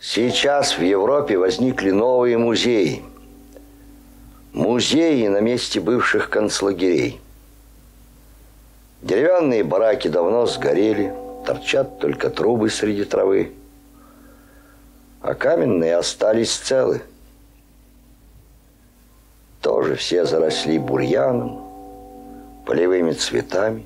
Сейчас в Европе возникли новые музеи. Музеи на месте бывших концлагерей. Деревянные бараки давно сгорели, торчат только трубы среди травы. А каменные остались целы. Тоже все заросли бурьяном, полевыми цветами.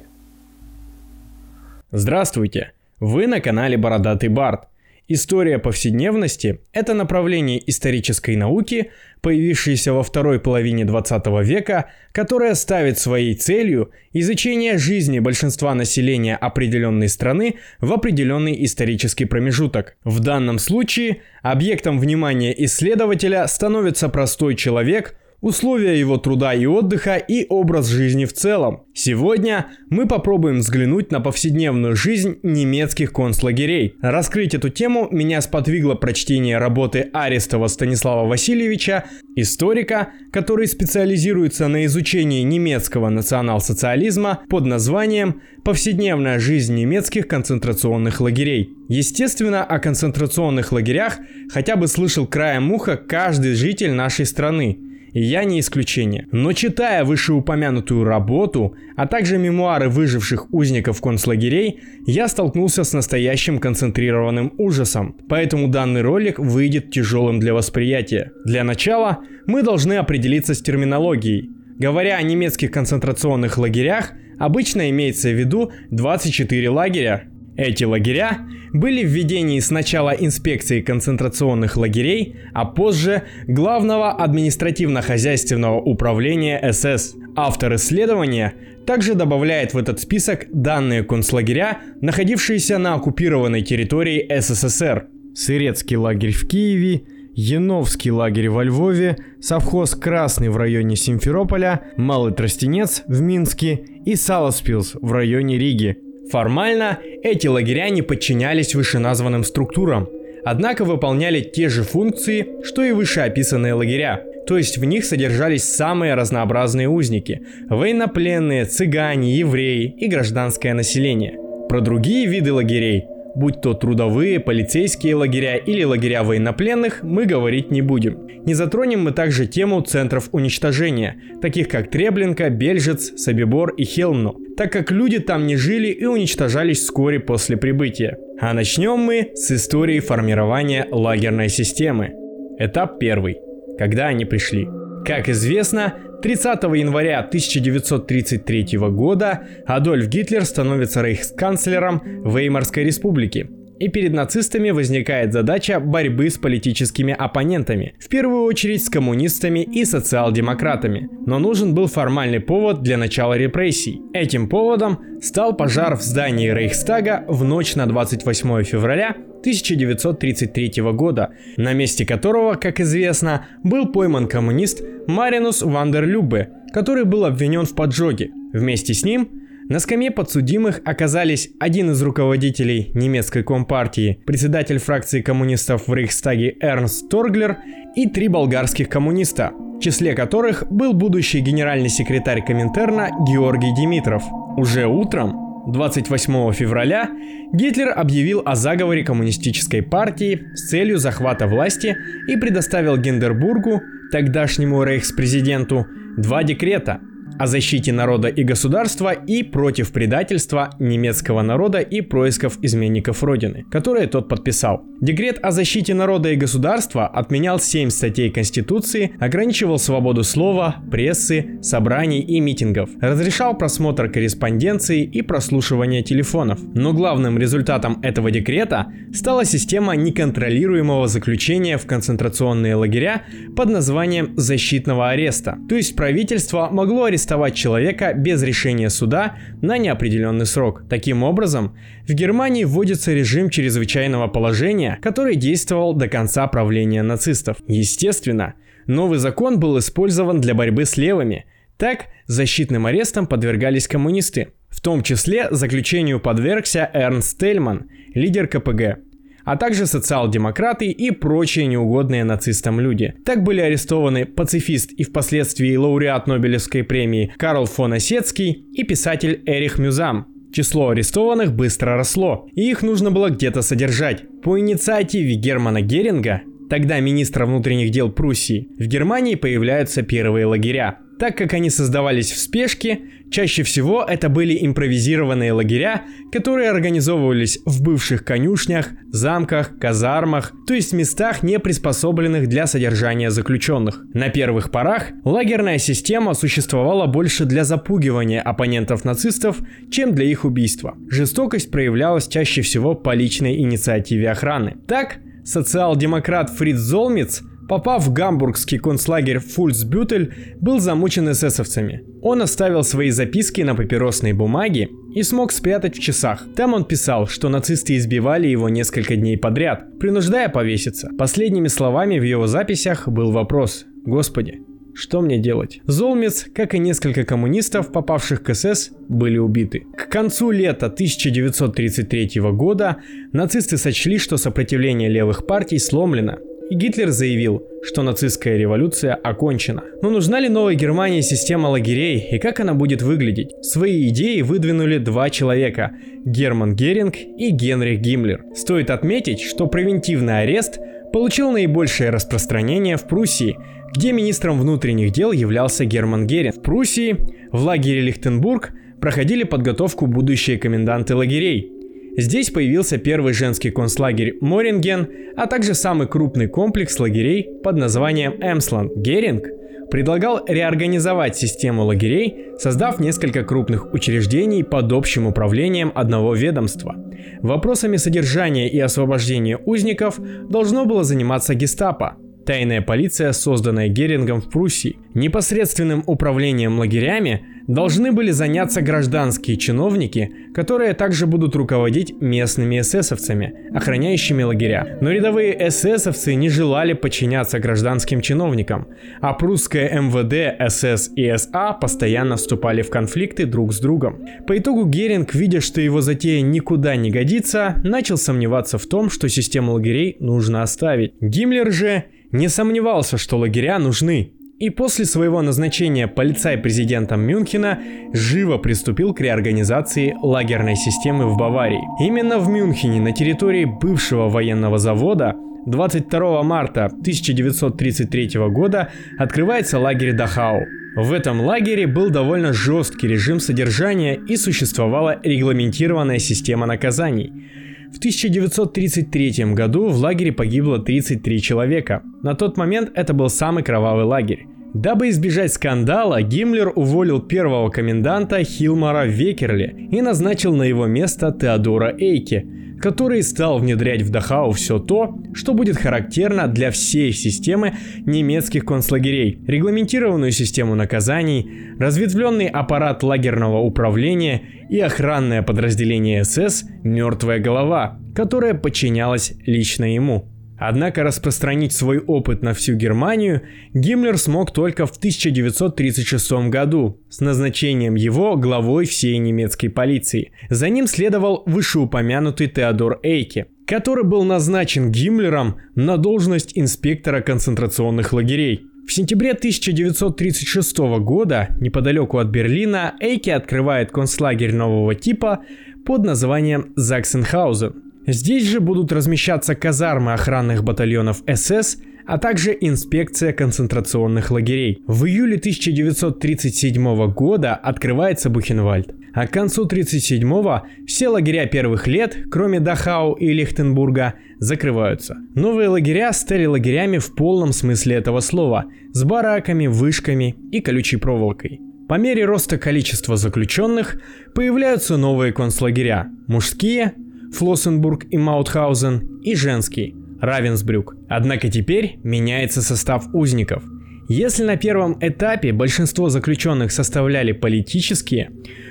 Здравствуйте! Вы на канале Бородатый Барт. История повседневности – это направление исторической науки, появившееся во второй половине 20 века, которое ставит своей целью изучение жизни большинства населения определенной страны в определенный исторический промежуток. В данном случае объектом внимания исследователя становится простой человек – условия его труда и отдыха и образ жизни в целом. Сегодня мы попробуем взглянуть на повседневную жизнь немецких концлагерей. Раскрыть эту тему меня сподвигло прочтение работы Арестова Станислава Васильевича, историка, который специализируется на изучении немецкого национал-социализма под названием «Повседневная жизнь немецких концентрационных лагерей». Естественно, о концентрационных лагерях хотя бы слышал краем уха каждый житель нашей страны – я не исключение. Но читая вышеупомянутую работу, а также мемуары выживших узников концлагерей, я столкнулся с настоящим концентрированным ужасом. Поэтому данный ролик выйдет тяжелым для восприятия. Для начала мы должны определиться с терминологией. Говоря о немецких концентрационных лагерях, обычно имеется в виду 24 лагеря, эти лагеря были в ведении сначала инспекции концентрационных лагерей, а позже Главного административно-хозяйственного управления СС. Автор исследования также добавляет в этот список данные концлагеря, находившиеся на оккупированной территории СССР. Сырецкий лагерь в Киеве, Яновский лагерь во Львове, совхоз Красный в районе Симферополя, Малый Тростенец в Минске и Саласпилс в районе Риги. Формально эти лагеря не подчинялись вышеназванным структурам, однако выполняли те же функции, что и вышеописанные лагеря. То есть в них содержались самые разнообразные узники – военнопленные, цыгане, евреи и гражданское население. Про другие виды лагерей будь то трудовые, полицейские лагеря или лагеря военнопленных, мы говорить не будем. Не затронем мы также тему центров уничтожения, таких как Треблинка, Бельжец, Собибор и Хелмно, так как люди там не жили и уничтожались вскоре после прибытия. А начнем мы с истории формирования лагерной системы. Этап первый. Когда они пришли. Как известно, 30 января 1933 года Адольф Гитлер становится рейхсканцлером Веймарской республики. И перед нацистами возникает задача борьбы с политическими оппонентами, в первую очередь с коммунистами и социал-демократами. Но нужен был формальный повод для начала репрессий. Этим поводом стал пожар в здании Рейхстага в ночь на 28 февраля 1933 года, на месте которого, как известно, был пойман коммунист Маринус Вандерлюбе, который был обвинен в поджоге. Вместе с ним на скамье подсудимых оказались один из руководителей немецкой компартии, председатель фракции коммунистов в Рейхстаге Эрнст Торглер и три болгарских коммуниста, в числе которых был будущий генеральный секретарь Коминтерна Георгий Димитров. Уже утром 28 февраля Гитлер объявил о заговоре коммунистической партии с целью захвата власти и предоставил Гиндербургу, тогдашнему рейхспрезиденту, два декрета – о защите народа и государства и против предательства немецкого народа и происков изменников Родины, которые тот подписал. Декрет о защите народа и государства отменял 7 статей Конституции, ограничивал свободу слова, прессы, собраний и митингов, разрешал просмотр корреспонденции и прослушивание телефонов. Но главным результатом этого декрета стала система неконтролируемого заключения в концентрационные лагеря под названием защитного ареста. То есть правительство могло арестовать арестовать человека без решения суда на неопределенный срок. Таким образом, в Германии вводится режим чрезвычайного положения, который действовал до конца правления нацистов. Естественно, новый закон был использован для борьбы с левыми. Так, защитным арестом подвергались коммунисты. В том числе заключению подвергся Эрнст Тельман, лидер КПГ а также социал-демократы и прочие неугодные нацистам люди. Так были арестованы пацифист и впоследствии лауреат Нобелевской премии Карл фон Осетский и писатель Эрих Мюзам. Число арестованных быстро росло, и их нужно было где-то содержать. По инициативе Германа Геринга, тогда министра внутренних дел Пруссии, в Германии появляются первые лагеря. Так как они создавались в спешке, чаще всего это были импровизированные лагеря, которые организовывались в бывших конюшнях, замках, казармах, то есть местах, не приспособленных для содержания заключенных. На первых порах лагерная система существовала больше для запугивания оппонентов нацистов, чем для их убийства. Жестокость проявлялась чаще всего по личной инициативе охраны. Так, социал-демократ Фриц Золмиц Попав в гамбургский концлагерь Фульцбютель, был замучен эсэсовцами. Он оставил свои записки на папиросной бумаге и смог спрятать в часах. Там он писал, что нацисты избивали его несколько дней подряд, принуждая повеситься. Последними словами в его записях был вопрос «Господи, что мне делать? Золмец, как и несколько коммунистов, попавших к СС, были убиты. К концу лета 1933 года нацисты сочли, что сопротивление левых партий сломлено, и Гитлер заявил, что нацистская революция окончена. Но нужна ли новой Германии система лагерей и как она будет выглядеть? Свои идеи выдвинули два человека – Герман Геринг и Генрих Гиммлер. Стоит отметить, что превентивный арест получил наибольшее распространение в Пруссии, где министром внутренних дел являлся Герман Геринг. В Пруссии, в лагере Лихтенбург, проходили подготовку будущие коменданты лагерей. Здесь появился первый женский концлагерь Моринген, а также самый крупный комплекс лагерей под названием Эмсланд. Геринг предлагал реорганизовать систему лагерей, создав несколько крупных учреждений под общим управлением одного ведомства. Вопросами содержания и освобождения узников должно было заниматься гестапо, Тайная полиция, созданная Герингом в Пруссии, непосредственным управлением лагерями должны были заняться гражданские чиновники, которые также будут руководить местными эсэсовцами, охраняющими лагеря. Но рядовые эсэсовцы не желали подчиняться гражданским чиновникам, а прусское МВД, СС и СА постоянно вступали в конфликты друг с другом. По итогу Геринг, видя, что его затея никуда не годится, начал сомневаться в том, что систему лагерей нужно оставить. Гиммлер же не сомневался, что лагеря нужны, и после своего назначения полицай-президентом Мюнхена живо приступил к реорганизации лагерной системы в Баварии. Именно в Мюнхене на территории бывшего военного завода 22 марта 1933 года открывается лагерь Дахау. В этом лагере был довольно жесткий режим содержания и существовала регламентированная система наказаний – в 1933 году в лагере погибло 33 человека. На тот момент это был самый кровавый лагерь. Дабы избежать скандала, Гиммлер уволил первого коменданта Хилмара Векерли и назначил на его место Теодора Эйке, который стал внедрять в Дахау все то, что будет характерно для всей системы немецких концлагерей, регламентированную систему наказаний, разветвленный аппарат лагерного управления и охранное подразделение СС «Мертвая голова», которое подчинялось лично ему. Однако распространить свой опыт на всю Германию Гиммлер смог только в 1936 году с назначением его главой всей немецкой полиции. За ним следовал вышеупомянутый Теодор Эйке, который был назначен Гиммлером на должность инспектора концентрационных лагерей. В сентябре 1936 года, неподалеку от Берлина, Эйке открывает концлагерь нового типа под названием Заксенхаузен. Здесь же будут размещаться казармы охранных батальонов СС, а также инспекция концентрационных лагерей. В июле 1937 года открывается Бухенвальд, а к концу 1937 все лагеря первых лет, кроме Дахау и Лихтенбурга, закрываются. Новые лагеря стали лагерями в полном смысле этого слова, с бараками, вышками и колючей проволокой. По мере роста количества заключенных появляются новые концлагеря – мужские, Флоссенбург и Маутхаузен, и женский, Равенсбрюк. Однако теперь меняется состав узников. Если на первом этапе большинство заключенных составляли политические,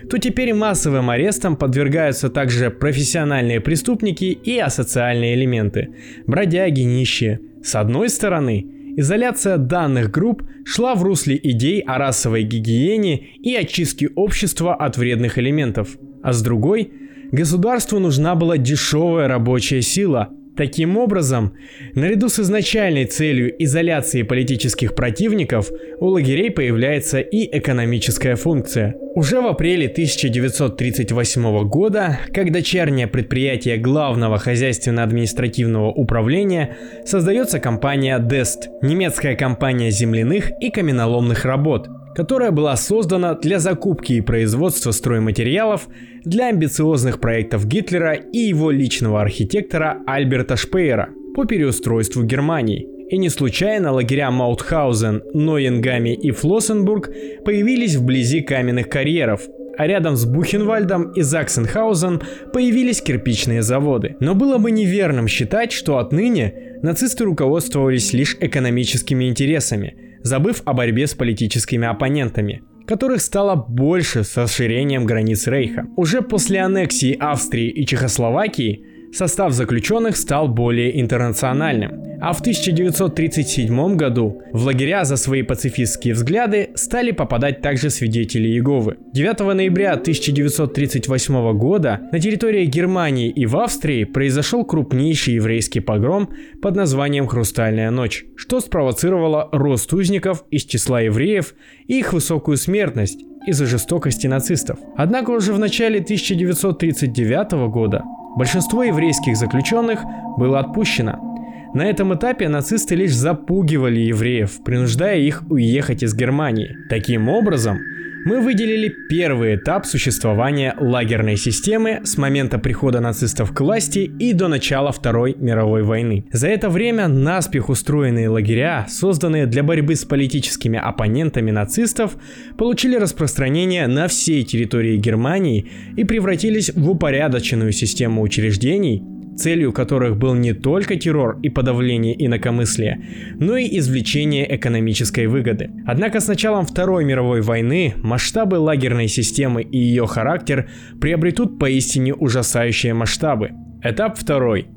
то теперь массовым арестам подвергаются также профессиональные преступники и асоциальные элементы, бродяги, нищие. С одной стороны, изоляция данных групп шла в русле идей о расовой гигиене и очистке общества от вредных элементов, а с другой Государству нужна была дешевая рабочая сила, Таким образом, наряду с изначальной целью изоляции политических противников, у лагерей появляется и экономическая функция. Уже в апреле 1938 года, как дочернее предприятие главного хозяйственно-административного управления, создается компания DEST, немецкая компания земляных и каменоломных работ, которая была создана для закупки и производства стройматериалов для амбициозных проектов Гитлера и его личного архитектора Альберта Шпеера по переустройству Германии. И не случайно лагеря Маутхаузен, Нойенгами и Флоссенбург появились вблизи каменных карьеров, а рядом с Бухенвальдом и Заксенхаузен появились кирпичные заводы. Но было бы неверным считать, что отныне нацисты руководствовались лишь экономическими интересами, забыв о борьбе с политическими оппонентами которых стало больше с расширением границ Рейха. Уже после аннексии Австрии и Чехословакии состав заключенных стал более интернациональным. А в 1937 году в лагеря за свои пацифистские взгляды стали попадать также свидетели Иеговы. 9 ноября 1938 года на территории Германии и в Австрии произошел крупнейший еврейский погром под названием «Хрустальная ночь», что спровоцировало рост узников из числа евреев и их высокую смертность из-за жестокости нацистов. Однако уже в начале 1939 года Большинство еврейских заключенных было отпущено. На этом этапе нацисты лишь запугивали евреев, принуждая их уехать из Германии. Таким образом, мы выделили первый этап существования лагерной системы с момента прихода нацистов к власти и до начала Второй мировой войны. За это время наспех устроенные лагеря, созданные для борьбы с политическими оппонентами нацистов, получили распространение на всей территории Германии и превратились в упорядоченную систему учреждений, целью которых был не только террор и подавление инакомыслия, но и извлечение экономической выгоды. Однако с началом Второй мировой войны масштабы лагерной системы и ее характер приобретут поистине ужасающие масштабы. Этап второй.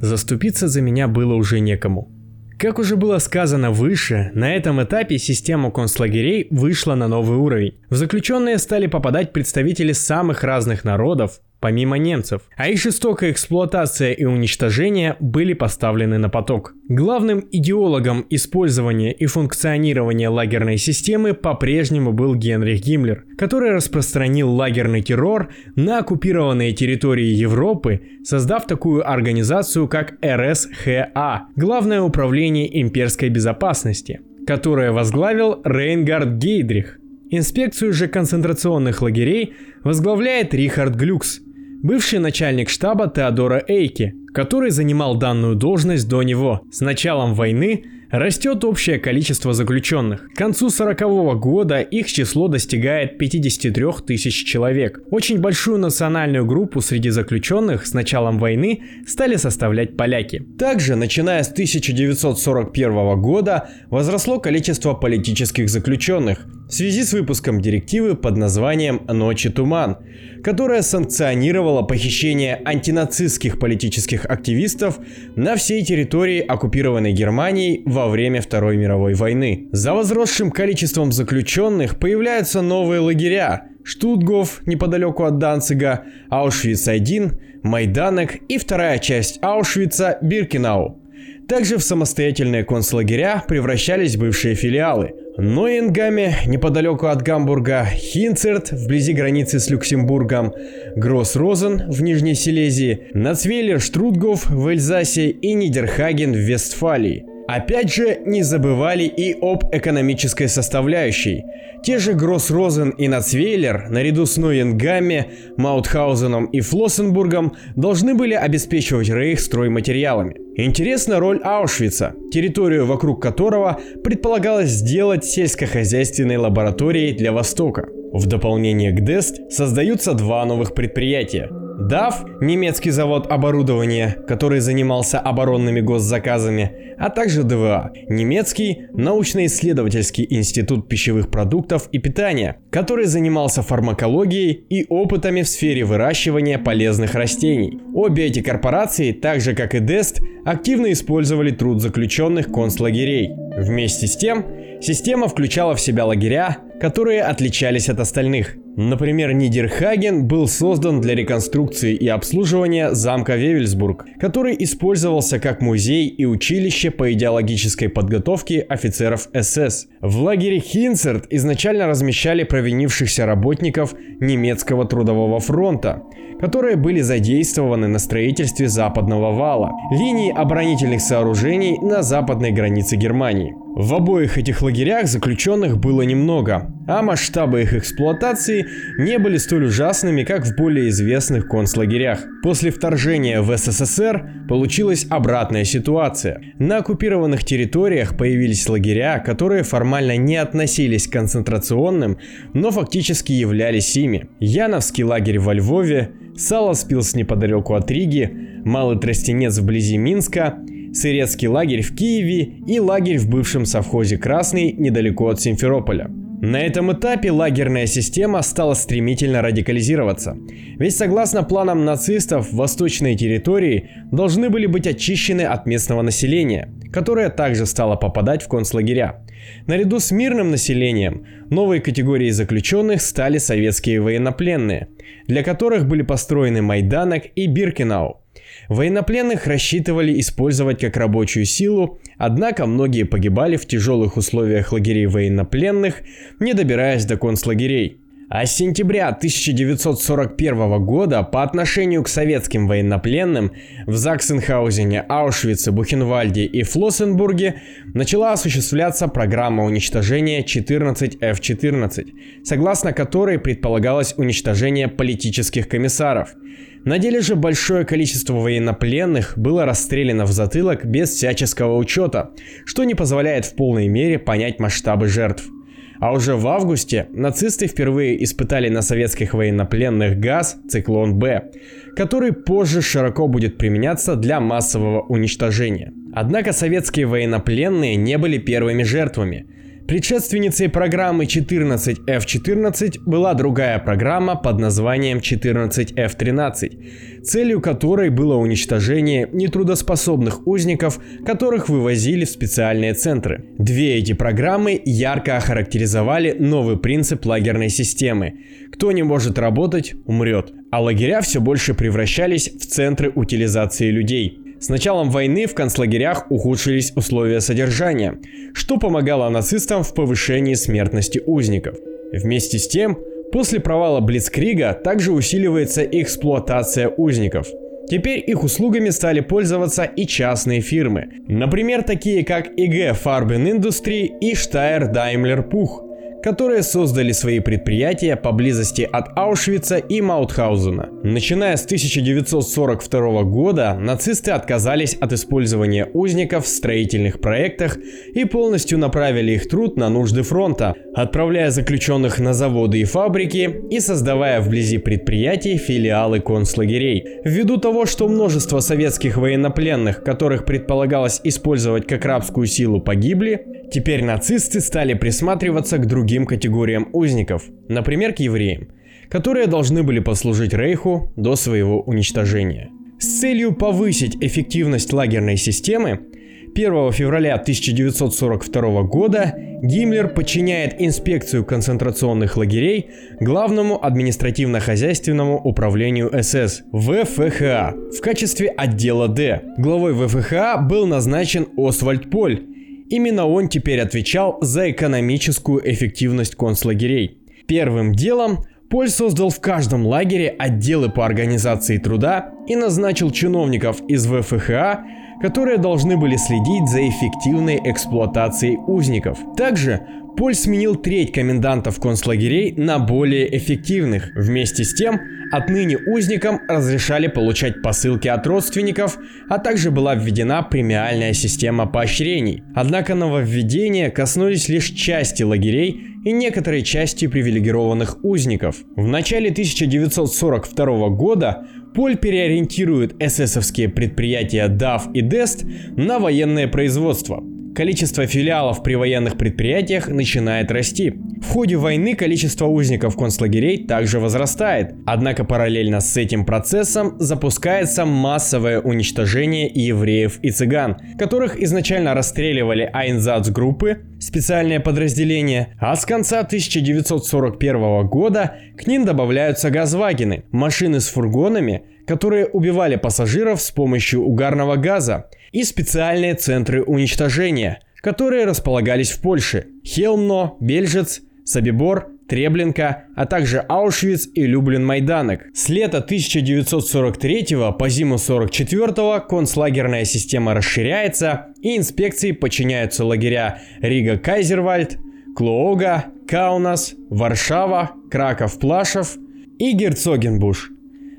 Заступиться за меня было уже некому. Как уже было сказано выше, на этом этапе система концлагерей вышла на новый уровень. В заключенные стали попадать представители самых разных народов, помимо немцев, а их жестокая эксплуатация и уничтожение были поставлены на поток. Главным идеологом использования и функционирования лагерной системы по-прежнему был Генрих Гиммлер, который распространил лагерный террор на оккупированные территории Европы, создав такую организацию, как РСХА – Главное управление имперской безопасности, которое возглавил Рейнгард Гейдрих. Инспекцию же концентрационных лагерей возглавляет Рихард Глюкс – бывший начальник штаба Теодора Эйки, который занимал данную должность до него. С началом войны растет общее количество заключенных. К концу 40 года их число достигает 53 тысяч человек. Очень большую национальную группу среди заключенных с началом войны стали составлять поляки. Также, начиная с 1941 года, возросло количество политических заключенных в связи с выпуском директивы под названием «Ночи туман», которая санкционировала похищение антинацистских политических активистов на всей территории оккупированной Германией во время Второй мировой войны. За возросшим количеством заключенных появляются новые лагеря, Штутгоф неподалеку от Данцига, Аушвиц-1, Майданек и вторая часть Аушвица Биркенау. Также в самостоятельные концлагеря превращались бывшие филиалы. Ноенгаме, неподалеку от Гамбурга, Хинцерт, вблизи границы с Люксембургом, Гросс-Розен в Нижней Силезии, Нацвейлер Штрутгоф в Эльзасе и Нидерхаген в Вестфалии. Опять же, не забывали и об экономической составляющей. Те же Гроссрозен и Нацвейлер, наряду с Нойенгамме, Маутхаузеном и Флоссенбургом, должны были обеспечивать Рейх стройматериалами. Интересна роль Аушвица, территорию вокруг которого предполагалось сделать сельскохозяйственной лабораторией для Востока. В дополнение к ДЕСТ создаются два новых предприятия – DAF, немецкий завод оборудования, который занимался оборонными госзаказами, а также ДВА, немецкий научно-исследовательский институт пищевых продуктов и питания, который занимался фармакологией и опытами в сфере выращивания полезных растений. Обе эти корпорации, так же как и DEST, активно использовали труд заключенных концлагерей. Вместе с тем, система включала в себя лагеря, которые отличались от остальных – Например, Нидерхаген был создан для реконструкции и обслуживания замка Вевельсбург, который использовался как музей и училище по идеологической подготовке офицеров СС. В лагере Хинцерт изначально размещали провинившихся работников немецкого трудового фронта, которые были задействованы на строительстве западного вала, линии оборонительных сооружений на западной границе Германии. В обоих этих лагерях заключенных было немного, а масштабы их эксплуатации не были столь ужасными, как в более известных концлагерях. После вторжения в СССР получилась обратная ситуация. На оккупированных территориях появились лагеря, которые формально не относились к концентрационным, но фактически являлись ими. Яновский лагерь во Львове, Саласпилс неподалеку от Риги, Малый Тростенец вблизи Минска – Сырецкий лагерь в Киеве и лагерь в бывшем совхозе Красный недалеко от Симферополя. На этом этапе лагерная система стала стремительно радикализироваться. Ведь согласно планам нацистов, восточные территории должны были быть очищены от местного населения, которое также стало попадать в концлагеря. Наряду с мирным населением, новой категорией заключенных стали советские военнопленные, для которых были построены Майданок и Биркенау – Военнопленных рассчитывали использовать как рабочую силу, однако многие погибали в тяжелых условиях лагерей военнопленных, не добираясь до концлагерей. А с сентября 1941 года по отношению к советским военнопленным в Заксенхаузене, Аушвице, Бухенвальде и Флоссенбурге начала осуществляться программа уничтожения 14F-14, согласно которой предполагалось уничтожение политических комиссаров. На деле же большое количество военнопленных было расстреляно в затылок без всяческого учета, что не позволяет в полной мере понять масштабы жертв. А уже в августе нацисты впервые испытали на советских военнопленных газ «Циклон-Б», который позже широко будет применяться для массового уничтожения. Однако советские военнопленные не были первыми жертвами – Предшественницей программы 14F14 была другая программа под названием 14F13, целью которой было уничтожение нетрудоспособных узников, которых вывозили в специальные центры. Две эти программы ярко охарактеризовали новый принцип лагерной системы. Кто не может работать, умрет. А лагеря все больше превращались в центры утилизации людей. С началом войны в концлагерях ухудшились условия содержания, что помогало нацистам в повышении смертности узников. Вместе с тем, после провала Блицкрига также усиливается эксплуатация узников. Теперь их услугами стали пользоваться и частные фирмы. Например, такие как IG Farben Industry и Steyr Daimler Puch, которые создали свои предприятия поблизости от Аушвица и Маутхаузена. Начиная с 1942 года нацисты отказались от использования узников в строительных проектах и полностью направили их труд на нужды фронта, отправляя заключенных на заводы и фабрики и создавая вблизи предприятий филиалы концлагерей. Ввиду того, что множество советских военнопленных, которых предполагалось использовать как рабскую силу, погибли, Теперь нацисты стали присматриваться к другим категориям узников, например, к евреям, которые должны были послужить Рейху до своего уничтожения. С целью повысить эффективность лагерной системы, 1 февраля 1942 года Гиммлер подчиняет инспекцию концентрационных лагерей главному административно-хозяйственному управлению СС ВФХА в качестве отдела Д. Главой ВФХА был назначен Освальд Поль, Именно он теперь отвечал за экономическую эффективность концлагерей. Первым делом Поль создал в каждом лагере отделы по организации труда и назначил чиновников из ВФХА, которые должны были следить за эффективной эксплуатацией узников. Также Поль сменил треть комендантов концлагерей на более эффективных. Вместе с тем, отныне узникам разрешали получать посылки от родственников, а также была введена премиальная система поощрений. Однако нововведения коснулись лишь части лагерей и некоторой части привилегированных узников. В начале 1942 года Поль переориентирует эсэсовские предприятия DAF и DEST на военное производство – количество филиалов при военных предприятиях начинает расти. В ходе войны количество узников концлагерей также возрастает. Однако параллельно с этим процессом запускается массовое уничтожение евреев и цыган, которых изначально расстреливали Айнзац-группы, специальное подразделение, а с конца 1941 года к ним добавляются газвагены, машины с фургонами, которые убивали пассажиров с помощью угарного газа, и специальные центры уничтожения, которые располагались в Польше – Хелмно, Бельжец, Собибор, Треблинка, а также Аушвиц и Люблин-Майданек. С лета 1943 по зиму 44 концлагерная система расширяется и инспекции подчиняются лагеря Рига-Кайзервальд, Клоога, Каунас, Варшава, Краков-Плашев и Герцогенбуш –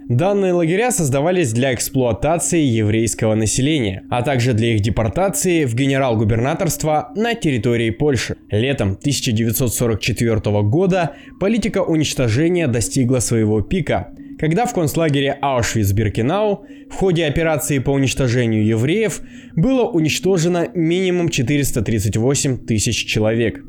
Данные лагеря создавались для эксплуатации еврейского населения, а также для их депортации в генерал-губернаторство на территории Польши. Летом 1944 года политика уничтожения достигла своего пика, когда в концлагере Аушвиц-Биркенау в ходе операции по уничтожению евреев было уничтожено минимум 438 тысяч человек.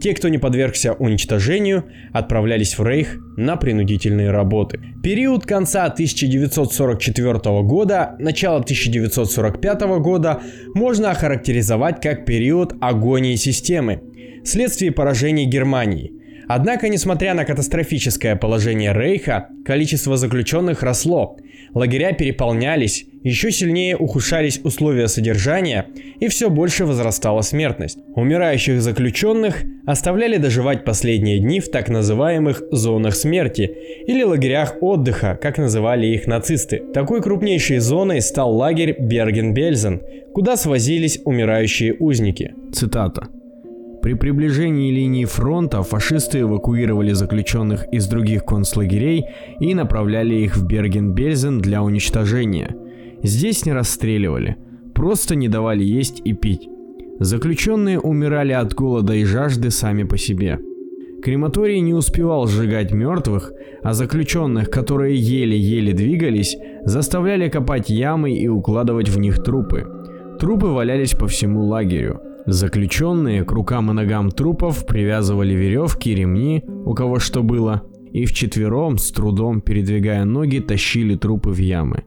Те, кто не подвергся уничтожению, отправлялись в Рейх на принудительные работы. Период конца 1944 года, начала 1945 года можно охарактеризовать как период агонии системы, вследствие поражений Германии. Однако, несмотря на катастрофическое положение Рейха, количество заключенных росло, лагеря переполнялись, еще сильнее ухудшались условия содержания и все больше возрастала смертность. Умирающих заключенных оставляли доживать последние дни в так называемых зонах смерти или лагерях отдыха, как называли их нацисты. Такой крупнейшей зоной стал лагерь Берген-Бельзен, куда свозились умирающие узники. Цитата. При приближении линии фронта фашисты эвакуировали заключенных из других концлагерей и направляли их в Берген-Бельзен для уничтожения. Здесь не расстреливали, просто не давали есть и пить. Заключенные умирали от голода и жажды сами по себе. Крематорий не успевал сжигать мертвых, а заключенных, которые еле-еле двигались, заставляли копать ямы и укладывать в них трупы. Трупы валялись по всему лагерю. Заключенные к рукам и ногам трупов привязывали веревки, ремни, у кого что было, и вчетвером, с трудом передвигая ноги, тащили трупы в ямы.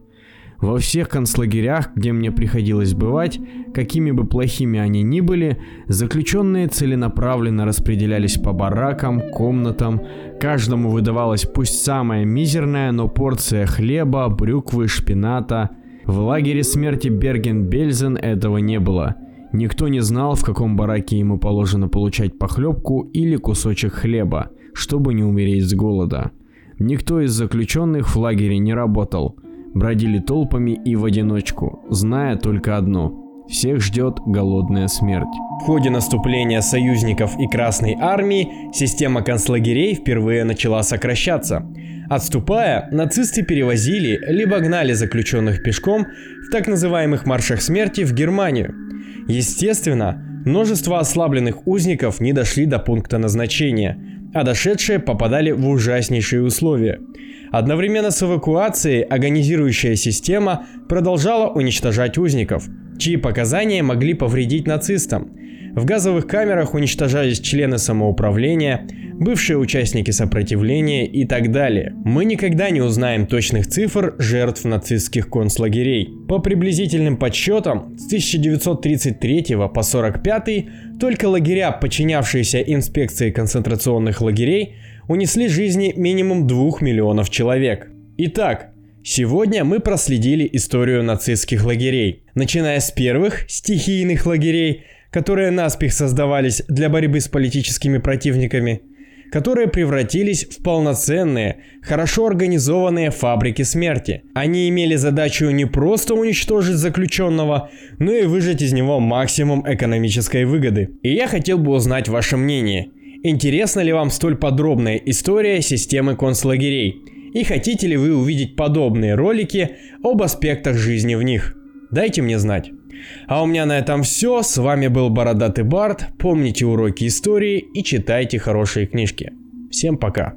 Во всех концлагерях, где мне приходилось бывать, какими бы плохими они ни были, заключенные целенаправленно распределялись по баракам, комнатам, каждому выдавалась пусть самая мизерная, но порция хлеба, брюквы, шпината. В лагере смерти Берген-Бельзен этого не было – Никто не знал, в каком бараке ему положено получать похлебку или кусочек хлеба, чтобы не умереть с голода. Никто из заключенных в лагере не работал. Бродили толпами и в одиночку, зная только одно – всех ждет голодная смерть. В ходе наступления союзников и Красной Армии система концлагерей впервые начала сокращаться. Отступая, нацисты перевозили либо гнали заключенных пешком в так называемых маршах смерти в Германию – Естественно, множество ослабленных узников не дошли до пункта назначения, а дошедшие попадали в ужаснейшие условия. Одновременно с эвакуацией агонизирующая система продолжала уничтожать узников, чьи показания могли повредить нацистам. В газовых камерах уничтожались члены самоуправления, бывшие участники сопротивления и так далее. Мы никогда не узнаем точных цифр жертв нацистских концлагерей. По приблизительным подсчетам, с 1933 по 1945 только лагеря, подчинявшиеся инспекции концентрационных лагерей, унесли жизни минимум 2 миллионов человек. Итак, Сегодня мы проследили историю нацистских лагерей, начиная с первых стихийных лагерей, которые наспех создавались для борьбы с политическими противниками, которые превратились в полноценные, хорошо организованные фабрики смерти. Они имели задачу не просто уничтожить заключенного, но и выжать из него максимум экономической выгоды. И я хотел бы узнать ваше мнение. Интересна ли вам столь подробная история системы концлагерей? И хотите ли вы увидеть подобные ролики об аспектах жизни в них? Дайте мне знать. А у меня на этом все. С вами был Бородатый Барт. Помните уроки истории и читайте хорошие книжки. Всем пока.